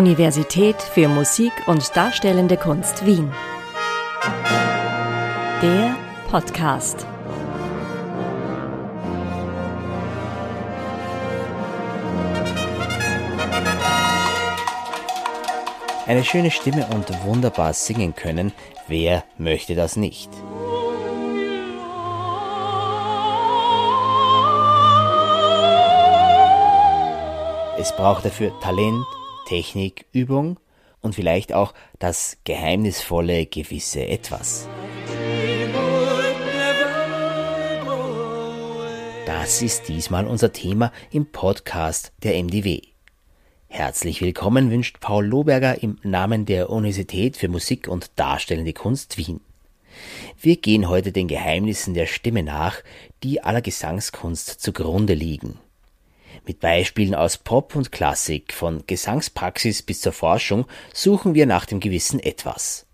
Universität für Musik und Darstellende Kunst Wien. Der Podcast. Eine schöne Stimme und wunderbar singen können, wer möchte das nicht? Es braucht dafür Talent, Technik, Übung und vielleicht auch das geheimnisvolle gewisse Etwas. Das ist diesmal unser Thema im Podcast der MDW. Herzlich willkommen wünscht Paul Lohberger im Namen der Universität für Musik und Darstellende Kunst Wien. Wir gehen heute den Geheimnissen der Stimme nach, die aller Gesangskunst zugrunde liegen. Mit Beispielen aus Pop und Klassik, von Gesangspraxis bis zur Forschung, suchen wir nach dem gewissen Etwas.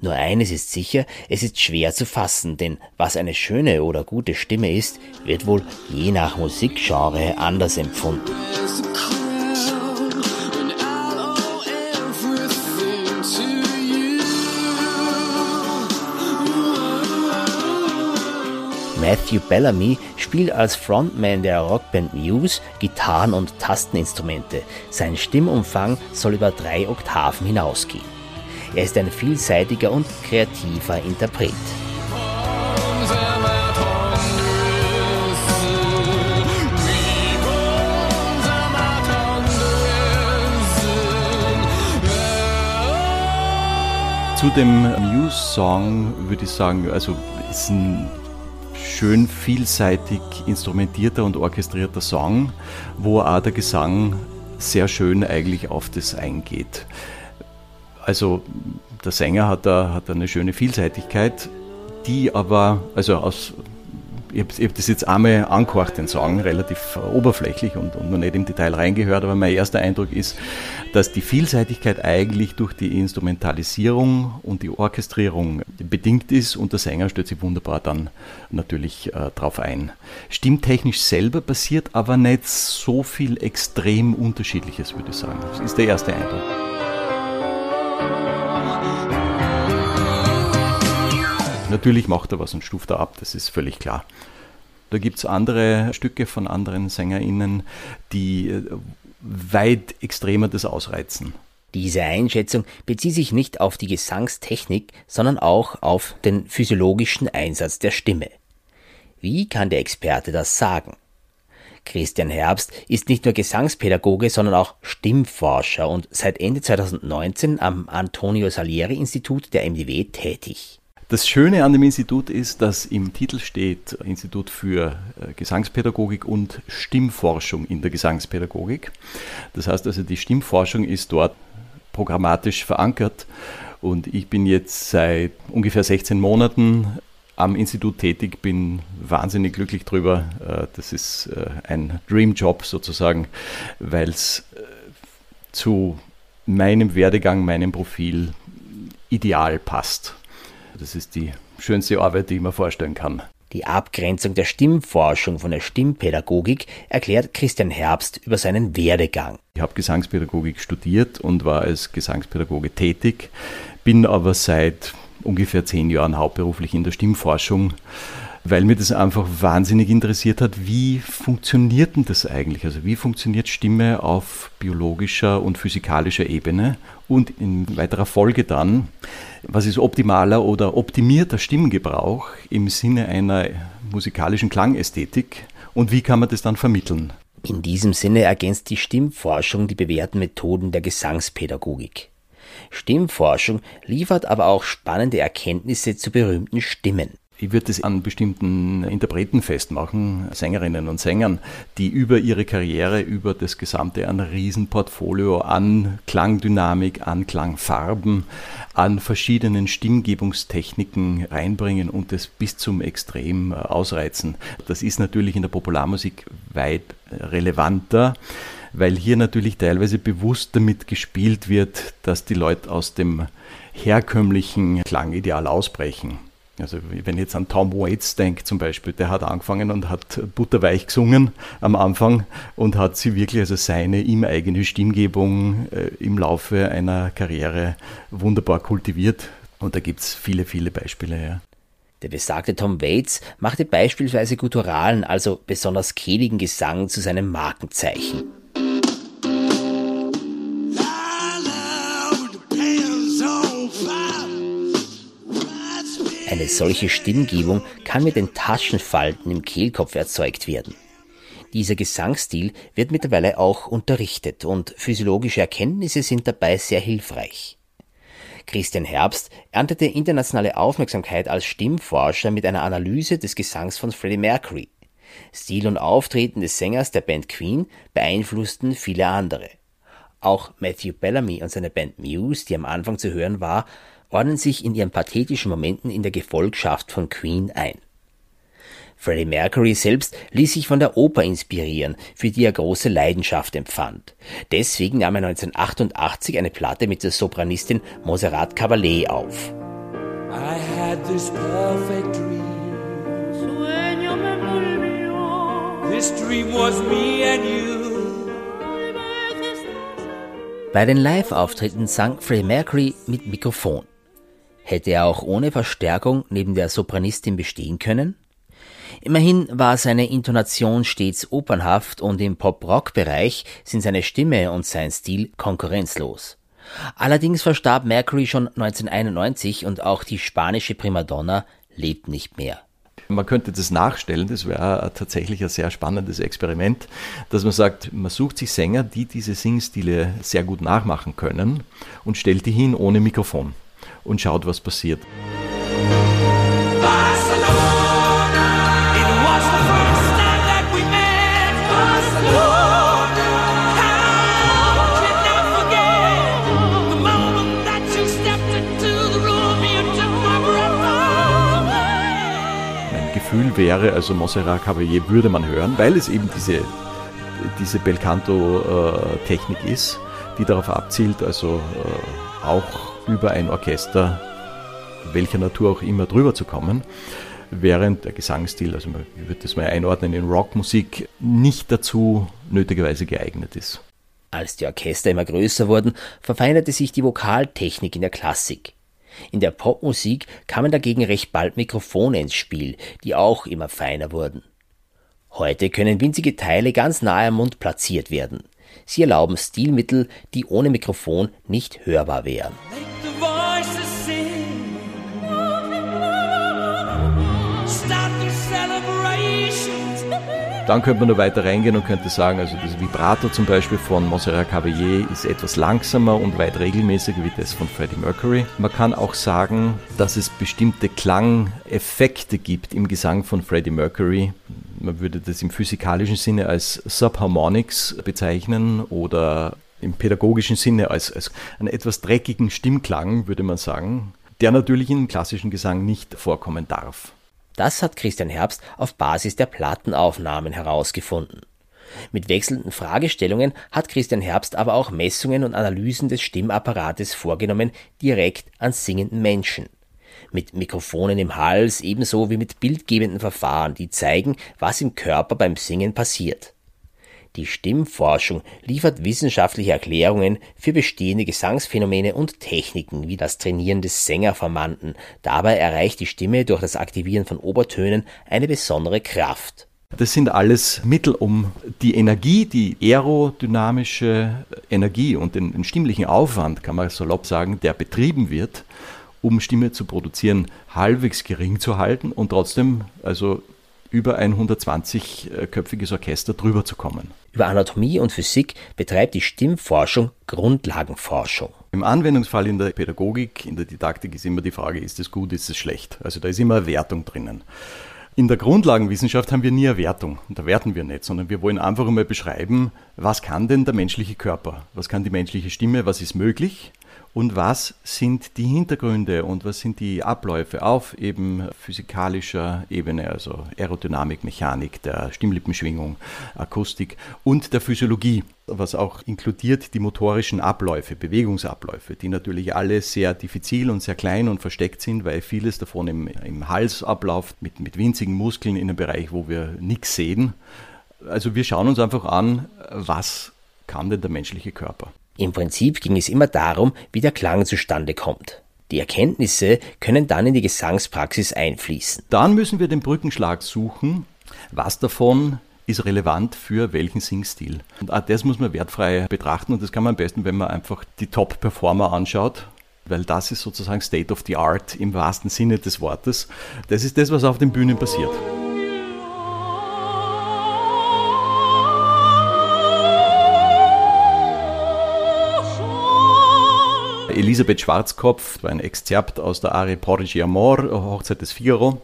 Nur eines ist sicher, es ist schwer zu fassen, denn was eine schöne oder gute Stimme ist, wird wohl je nach Musikgenre anders empfunden. Matthew Bellamy spielt als Frontman der Rockband Muse Gitarren und Tasteninstrumente. Sein Stimmumfang soll über drei Oktaven hinausgehen. Er ist ein vielseitiger und kreativer Interpret. Zu dem Muse-Song würde ich sagen, also ist ein schön vielseitig instrumentierter und orchestrierter Song, wo auch der Gesang sehr schön eigentlich auf das eingeht. Also der Sänger hat da, hat eine schöne Vielseitigkeit, die aber, also aus ich habe hab das jetzt einmal angehört, den Song, relativ oberflächlich und, und noch nicht im Detail reingehört, aber mein erster Eindruck ist, dass die Vielseitigkeit eigentlich durch die Instrumentalisierung und die Orchestrierung bedingt ist und der Sänger stellt sich wunderbar dann natürlich äh, drauf ein. Stimmtechnisch selber passiert aber nicht so viel extrem Unterschiedliches, würde ich sagen. Das ist der erste Eindruck. Natürlich macht er was und stuft er ab, das ist völlig klar. Da gibt es andere Stücke von anderen SängerInnen, die äh, weit extremer das ausreizen. Diese Einschätzung bezieht sich nicht auf die Gesangstechnik, sondern auch auf den physiologischen Einsatz der Stimme. Wie kann der Experte das sagen? Christian Herbst ist nicht nur Gesangspädagoge, sondern auch Stimmforscher und seit Ende 2019 am Antonio Salieri Institut der MDW tätig. Das Schöne an dem Institut ist, dass im Titel steht Institut für äh, Gesangspädagogik und Stimmforschung in der Gesangspädagogik. Das heißt also, die Stimmforschung ist dort programmatisch verankert und ich bin jetzt seit ungefähr 16 Monaten am Institut tätig, bin wahnsinnig glücklich drüber. Äh, das ist äh, ein Dreamjob sozusagen, weil es zu meinem Werdegang, meinem Profil ideal passt. Das ist die schönste Arbeit, die ich mir vorstellen kann. Die Abgrenzung der Stimmforschung von der Stimmpädagogik erklärt Christian Herbst über seinen Werdegang. Ich habe Gesangspädagogik studiert und war als Gesangspädagoge tätig, bin aber seit ungefähr zehn Jahren hauptberuflich in der Stimmforschung weil mir das einfach wahnsinnig interessiert hat, wie funktioniert denn das eigentlich? Also wie funktioniert Stimme auf biologischer und physikalischer Ebene und in weiterer Folge dann, was ist optimaler oder optimierter Stimmgebrauch im Sinne einer musikalischen Klangästhetik und wie kann man das dann vermitteln? In diesem Sinne ergänzt die Stimmforschung die bewährten Methoden der Gesangspädagogik. Stimmforschung liefert aber auch spannende Erkenntnisse zu berühmten Stimmen. Ich würde es an bestimmten Interpreten festmachen, Sängerinnen und Sängern, die über ihre Karriere, über das gesamte ein Riesenportfolio an Klangdynamik, an Klangfarben, an verschiedenen Stimmgebungstechniken reinbringen und das bis zum Extrem ausreizen. Das ist natürlich in der Popularmusik weit relevanter weil hier natürlich teilweise bewusst damit gespielt wird, dass die Leute aus dem herkömmlichen Klangideal ausbrechen. Also wenn ich jetzt an Tom Waits denke zum Beispiel, der hat angefangen und hat butterweich gesungen am Anfang und hat sie wirklich, also seine ihm eigene Stimmgebung äh, im Laufe einer Karriere wunderbar kultiviert. Und da gibt es viele, viele Beispiele. Ja. Der besagte Tom Waits machte beispielsweise gutturalen, also besonders kehligen Gesang zu seinem Markenzeichen. Eine solche Stimmgebung kann mit den Taschenfalten im Kehlkopf erzeugt werden. Dieser Gesangsstil wird mittlerweile auch unterrichtet und physiologische Erkenntnisse sind dabei sehr hilfreich. Christian Herbst erntete internationale Aufmerksamkeit als Stimmforscher mit einer Analyse des Gesangs von Freddie Mercury. Stil und Auftreten des Sängers der Band Queen beeinflussten viele andere. Auch Matthew Bellamy und seine Band Muse, die am Anfang zu hören war, ordnen sich in ihren pathetischen Momenten in der Gefolgschaft von Queen ein. Freddie Mercury selbst ließ sich von der Oper inspirieren, für die er große Leidenschaft empfand. Deswegen nahm er 1988 eine Platte mit der Sopranistin Monserrat Caballé auf. I had this perfect dream. This dream was me and you. Bei den Live-Auftritten sang Freddie Mercury mit Mikrofon. Hätte er auch ohne Verstärkung neben der Sopranistin bestehen können? Immerhin war seine Intonation stets opernhaft und im Pop-Rock-Bereich sind seine Stimme und sein Stil konkurrenzlos. Allerdings verstarb Mercury schon 1991 und auch die spanische Primadonna lebt nicht mehr. Man könnte das nachstellen, das wäre tatsächlich ein sehr spannendes Experiment, dass man sagt, man sucht sich Sänger, die diese Singstile sehr gut nachmachen können und stellt die hin ohne Mikrofon und schaut, was passiert. Mein Gefühl wäre, also Montserrat Caballé würde man hören, weil es eben diese, diese Belcanto-Technik ist, die darauf abzielt, also äh, auch über ein Orchester, welcher Natur auch immer, drüber zu kommen, während der Gesangsstil, also man würde das mal einordnen in Rockmusik, nicht dazu nötigerweise geeignet ist. Als die Orchester immer größer wurden, verfeinerte sich die Vokaltechnik in der Klassik. In der Popmusik kamen dagegen recht bald Mikrofone ins Spiel, die auch immer feiner wurden. Heute können winzige Teile ganz nahe am Mund platziert werden. Sie erlauben Stilmittel, die ohne Mikrofon nicht hörbar wären. Dann könnte man noch weiter reingehen und könnte sagen, also das Vibrato zum Beispiel von Montserrat Caballé ist etwas langsamer und weit regelmäßiger wie das von Freddie Mercury. Man kann auch sagen, dass es bestimmte Klangeffekte gibt im Gesang von Freddie Mercury. Man würde das im physikalischen Sinne als Subharmonics bezeichnen oder im pädagogischen Sinne als, als einen etwas dreckigen Stimmklang, würde man sagen, der natürlich im klassischen Gesang nicht vorkommen darf. Das hat Christian Herbst auf Basis der Plattenaufnahmen herausgefunden. Mit wechselnden Fragestellungen hat Christian Herbst aber auch Messungen und Analysen des Stimmapparates vorgenommen, direkt an singenden Menschen. Mit Mikrofonen im Hals ebenso wie mit bildgebenden Verfahren, die zeigen, was im Körper beim Singen passiert. Die Stimmforschung liefert wissenschaftliche Erklärungen für bestehende Gesangsphänomene und Techniken wie das Trainieren des Sängerformanten. Dabei erreicht die Stimme durch das Aktivieren von Obertönen eine besondere Kraft. Das sind alles Mittel, um die Energie, die aerodynamische Energie und den, den stimmlichen Aufwand, kann man salopp sagen, der betrieben wird, um Stimme zu produzieren, halbwegs gering zu halten und trotzdem also über ein 120-köpfiges Orchester drüber zu kommen. Über Anatomie und Physik betreibt die Stimmforschung Grundlagenforschung. Im Anwendungsfall in der Pädagogik, in der Didaktik ist immer die Frage, ist es gut, ist es schlecht? Also da ist immer eine Wertung drinnen. In der Grundlagenwissenschaft haben wir nie eine Wertung und da werten wir nicht, sondern wir wollen einfach einmal beschreiben, was kann denn der menschliche Körper, was kann die menschliche Stimme, was ist möglich und was sind die Hintergründe und was sind die Abläufe auf eben physikalischer Ebene, also Aerodynamik, Mechanik, der Stimmlippenschwingung, Akustik und der Physiologie, was auch inkludiert die motorischen Abläufe, Bewegungsabläufe, die natürlich alle sehr diffizil und sehr klein und versteckt sind, weil vieles davon im, im Hals abläuft, mit, mit winzigen Muskeln in einem Bereich, wo wir nichts sehen. Also wir schauen uns einfach an, was kann denn der menschliche Körper. Im Prinzip ging es immer darum, wie der Klang zustande kommt. Die Erkenntnisse können dann in die Gesangspraxis einfließen. Dann müssen wir den Brückenschlag suchen. Was davon ist relevant für welchen Singstil? Und auch das muss man wertfrei betrachten und das kann man am besten, wenn man einfach die Top-Performer anschaut weil das ist sozusagen State of the Art im wahrsten Sinne des Wortes. Das ist das, was auf den Bühnen passiert. Elisabeth Schwarzkopf, ein Exzerpt aus der Arie Porgi Amor, Hochzeit des Figaro.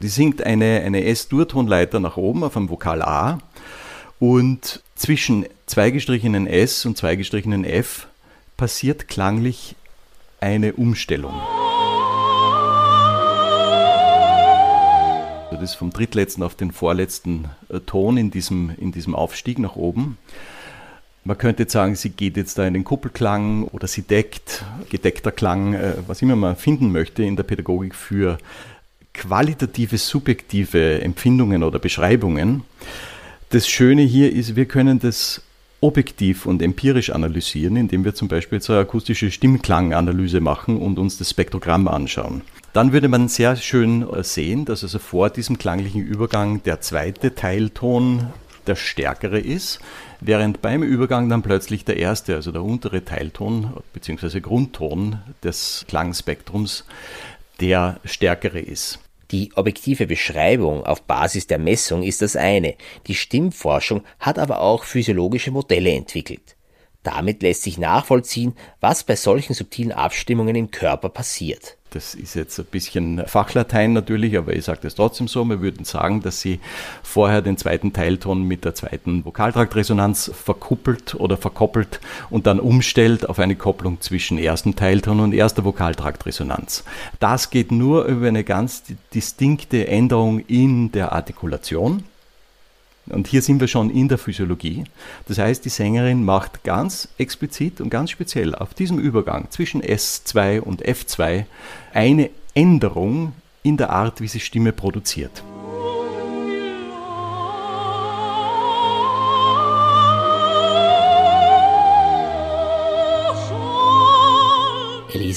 Die singt eine, eine S-Durtonleiter nach oben auf dem Vokal A und zwischen zwei gestrichenen S und zwei gestrichenen F passiert klanglich eine Umstellung. Das ist vom drittletzten auf den vorletzten äh, Ton in diesem, in diesem Aufstieg nach oben. Man könnte jetzt sagen, sie geht jetzt da in den Kuppelklang oder sie deckt, gedeckter Klang, äh, was immer man finden möchte in der Pädagogik für qualitative, subjektive Empfindungen oder Beschreibungen. Das Schöne hier ist, wir können das objektiv und empirisch analysieren, indem wir zum Beispiel jetzt eine akustische Stimmklanganalyse machen und uns das Spektrogramm anschauen. Dann würde man sehr schön äh, sehen, dass also vor diesem klanglichen Übergang der zweite Teilton der stärkere ist, während beim Übergang dann plötzlich der erste, also der untere Teilton bzw. Grundton des Klangspektrums der stärkere ist. Die objektive Beschreibung auf Basis der Messung ist das eine, die Stimmforschung hat aber auch physiologische Modelle entwickelt. Damit lässt sich nachvollziehen, was bei solchen subtilen Abstimmungen im Körper passiert. Das ist jetzt ein bisschen Fachlatein natürlich, aber ich sage das trotzdem so. Wir würden sagen, dass sie vorher den zweiten Teilton mit der zweiten Vokaltraktresonanz verkuppelt oder verkoppelt und dann umstellt auf eine Kopplung zwischen ersten Teilton und erster Vokaltraktresonanz. Das geht nur über eine ganz distinkte Änderung in der Artikulation. Und hier sind wir schon in der Physiologie. Das heißt, die Sängerin macht ganz explizit und ganz speziell auf diesem Übergang zwischen S2 und F2 eine Änderung in der Art, wie sie Stimme produziert.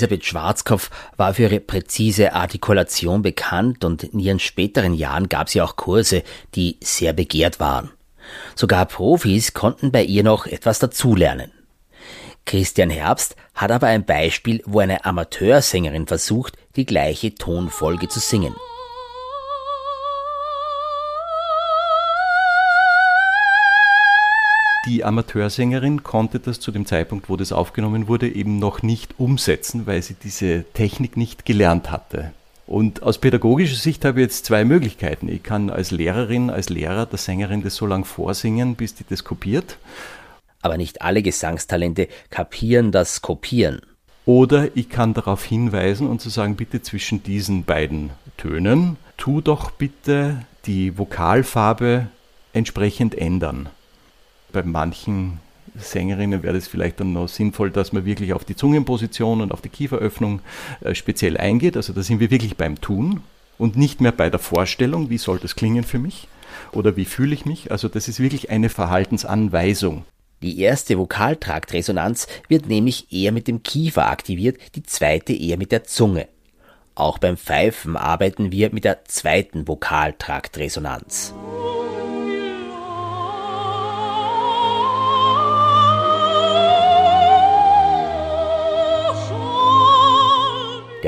Elisabeth Schwarzkopf war für ihre präzise Artikulation bekannt und in ihren späteren Jahren gab sie auch Kurse, die sehr begehrt waren. Sogar Profis konnten bei ihr noch etwas dazulernen. Christian Herbst hat aber ein Beispiel, wo eine Amateursängerin versucht, die gleiche Tonfolge zu singen. Die Amateursängerin konnte das zu dem Zeitpunkt, wo das aufgenommen wurde, eben noch nicht umsetzen, weil sie diese Technik nicht gelernt hatte. Und aus pädagogischer Sicht habe ich jetzt zwei Möglichkeiten. Ich kann als Lehrerin, als Lehrer der Sängerin das so lange vorsingen, bis die das kopiert. Aber nicht alle Gesangstalente kapieren das Kopieren. Oder ich kann darauf hinweisen und zu sagen, bitte zwischen diesen beiden Tönen, tu doch bitte die Vokalfarbe entsprechend ändern bei manchen Sängerinnen wäre es vielleicht dann noch sinnvoll, dass man wirklich auf die Zungenposition und auf die Kieferöffnung äh, speziell eingeht. Also da sind wir wirklich beim Tun und nicht mehr bei der Vorstellung, wie soll das klingen für mich oder wie fühle ich mich. Also das ist wirklich eine Verhaltensanweisung. Die erste Vokaltraktresonanz wird nämlich eher mit dem Kiefer aktiviert, die zweite eher mit der Zunge. Auch beim Pfeifen arbeiten wir mit der zweiten Vokaltraktresonanz.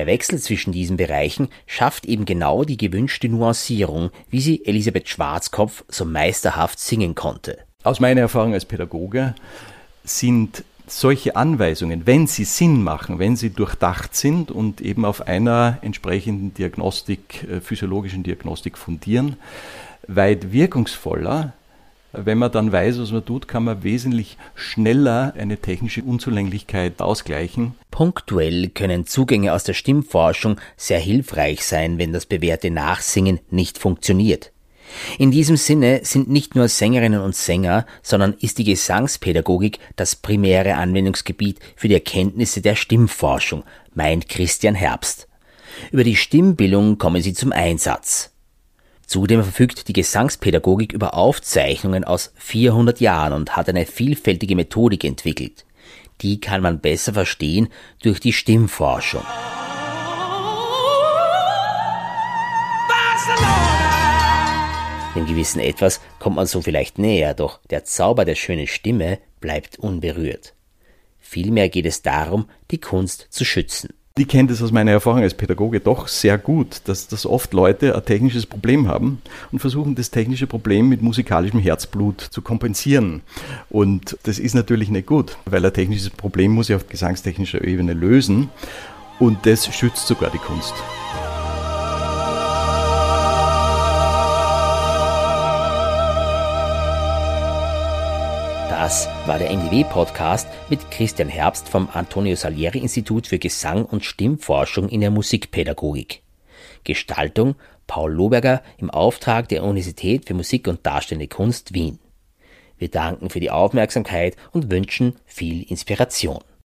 Der Wechsel zwischen diesen Bereichen schafft eben genau die gewünschte Nuancierung, wie sie Elisabeth Schwarzkopf so meisterhaft singen konnte. Aus meiner Erfahrung als Pädagoge sind solche Anweisungen, wenn sie Sinn machen, wenn sie durchdacht sind und eben auf einer entsprechenden Diagnostik, äh, physiologischen Diagnostik fundieren, weit wirkungsvoller, Wenn man dann weiß, was man tut, kann man wesentlich schneller eine technische Unzulänglichkeit ausgleichen. Punktuell können Zugänge aus der Stimmforschung sehr hilfreich sein, wenn das bewährte Nachsingen nicht funktioniert. In diesem Sinne sind nicht nur Sängerinnen und Sänger, sondern ist die Gesangspädagogik das primäre Anwendungsgebiet für die Erkenntnisse der Stimmforschung, meint Christian Herbst. Über die Stimmbildung kommen sie zum Einsatz. Zudem verfügt die Gesangspädagogik über Aufzeichnungen aus 400 Jahren und hat eine vielfältige Methodik entwickelt. Die kann man besser verstehen durch die Stimmforschung. Dem gewissen Etwas kommt man so vielleicht näher, doch der Zauber der schönen Stimme bleibt unberührt. Vielmehr geht es darum, die Kunst zu schützen. Ich kenne das aus meiner Erfahrung als Pädagoge doch sehr gut, dass, dass oft Leute ein technisches Problem haben und versuchen, das technische Problem mit musikalischem Herzblut zu kompensieren. Und das ist natürlich nicht gut, weil ein technisches Problem muss ich auf gesangstechnischer Ebene lösen und das schützt sogar die Kunst. Das war der NDW-Podcast mit Christian Herbst vom Antonio Salieri Institut für Gesang und Stimmforschung in der Musikpädagogik. Gestaltung Paul Loberger im Auftrag der Universität für Musik und Darstellende Kunst Wien. Wir danken für die Aufmerksamkeit und wünschen viel Inspiration.